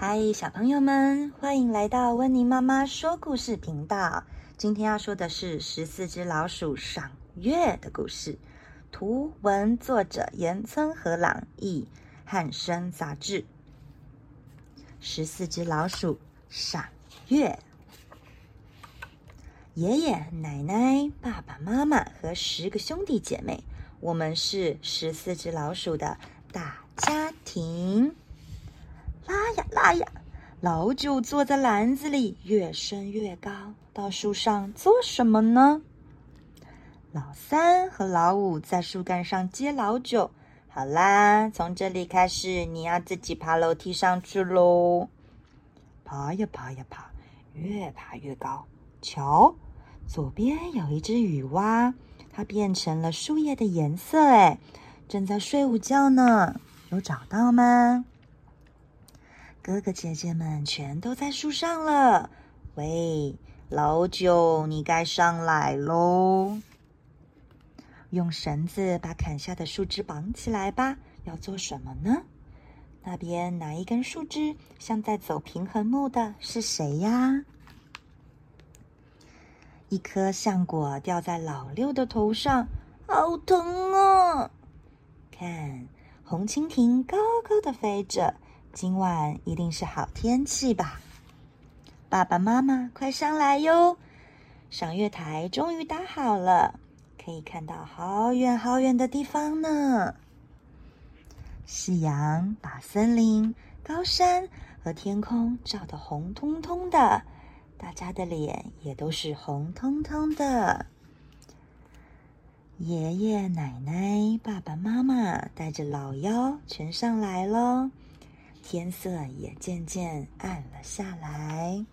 嗨，小朋友们，欢迎来到温妮妈妈说故事频道。今天要说的是十四只老鼠赏月的故事。图文作者岩村和朗，译汉声杂志。十四只老鼠赏月。爷爷、奶奶、爸爸妈妈和十个兄弟姐妹，我们是十四只老鼠的大家庭。拉呀拉呀，老九坐在篮子里，越升越高。到树上做什么呢？老三和老五在树干上接老九。好啦，从这里开始，你要自己爬楼梯上去喽。爬呀爬呀爬，越爬越高。瞧，左边有一只雨蛙，它变成了树叶的颜色，哎，正在睡午觉呢。有找到吗？哥哥姐姐们全都在树上了。喂，老九，你该上来喽！用绳子把砍下的树枝绑起来吧。要做什么呢？那边哪一根树枝像在走平衡木的？是谁呀？一颗橡果掉在老六的头上，好疼啊！看，红蜻蜓高高的飞着。今晚一定是好天气吧？爸爸妈妈，快上来哟！赏月台终于搭好了，可以看到好远好远的地方呢。夕阳把森林、高山和天空照得红彤彤的，大家的脸也都是红彤彤的。爷爷奶奶、爸爸妈妈带着老幺全上来了。天色也渐渐暗了下来，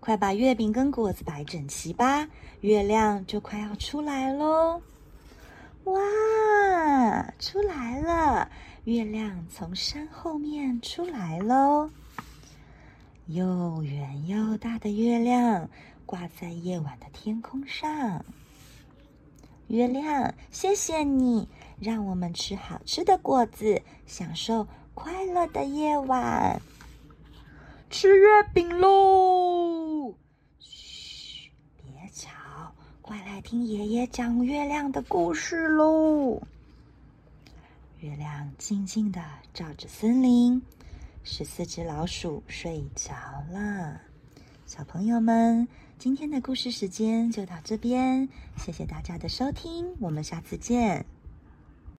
快把月饼跟果子摆整齐吧，月亮就快要出来喽！哇，出来了！月亮从山后面出来喽，又圆又大的月亮挂在夜晚的天空上。月亮，谢谢你，让我们吃好吃的果子，享受。快乐的夜晚，吃月饼喽！嘘，别吵，快来听爷爷讲月亮的故事喽。月亮静静的照着森林，十四只老鼠睡着了。小朋友们，今天的故事时间就到这边，谢谢大家的收听，我们下次见。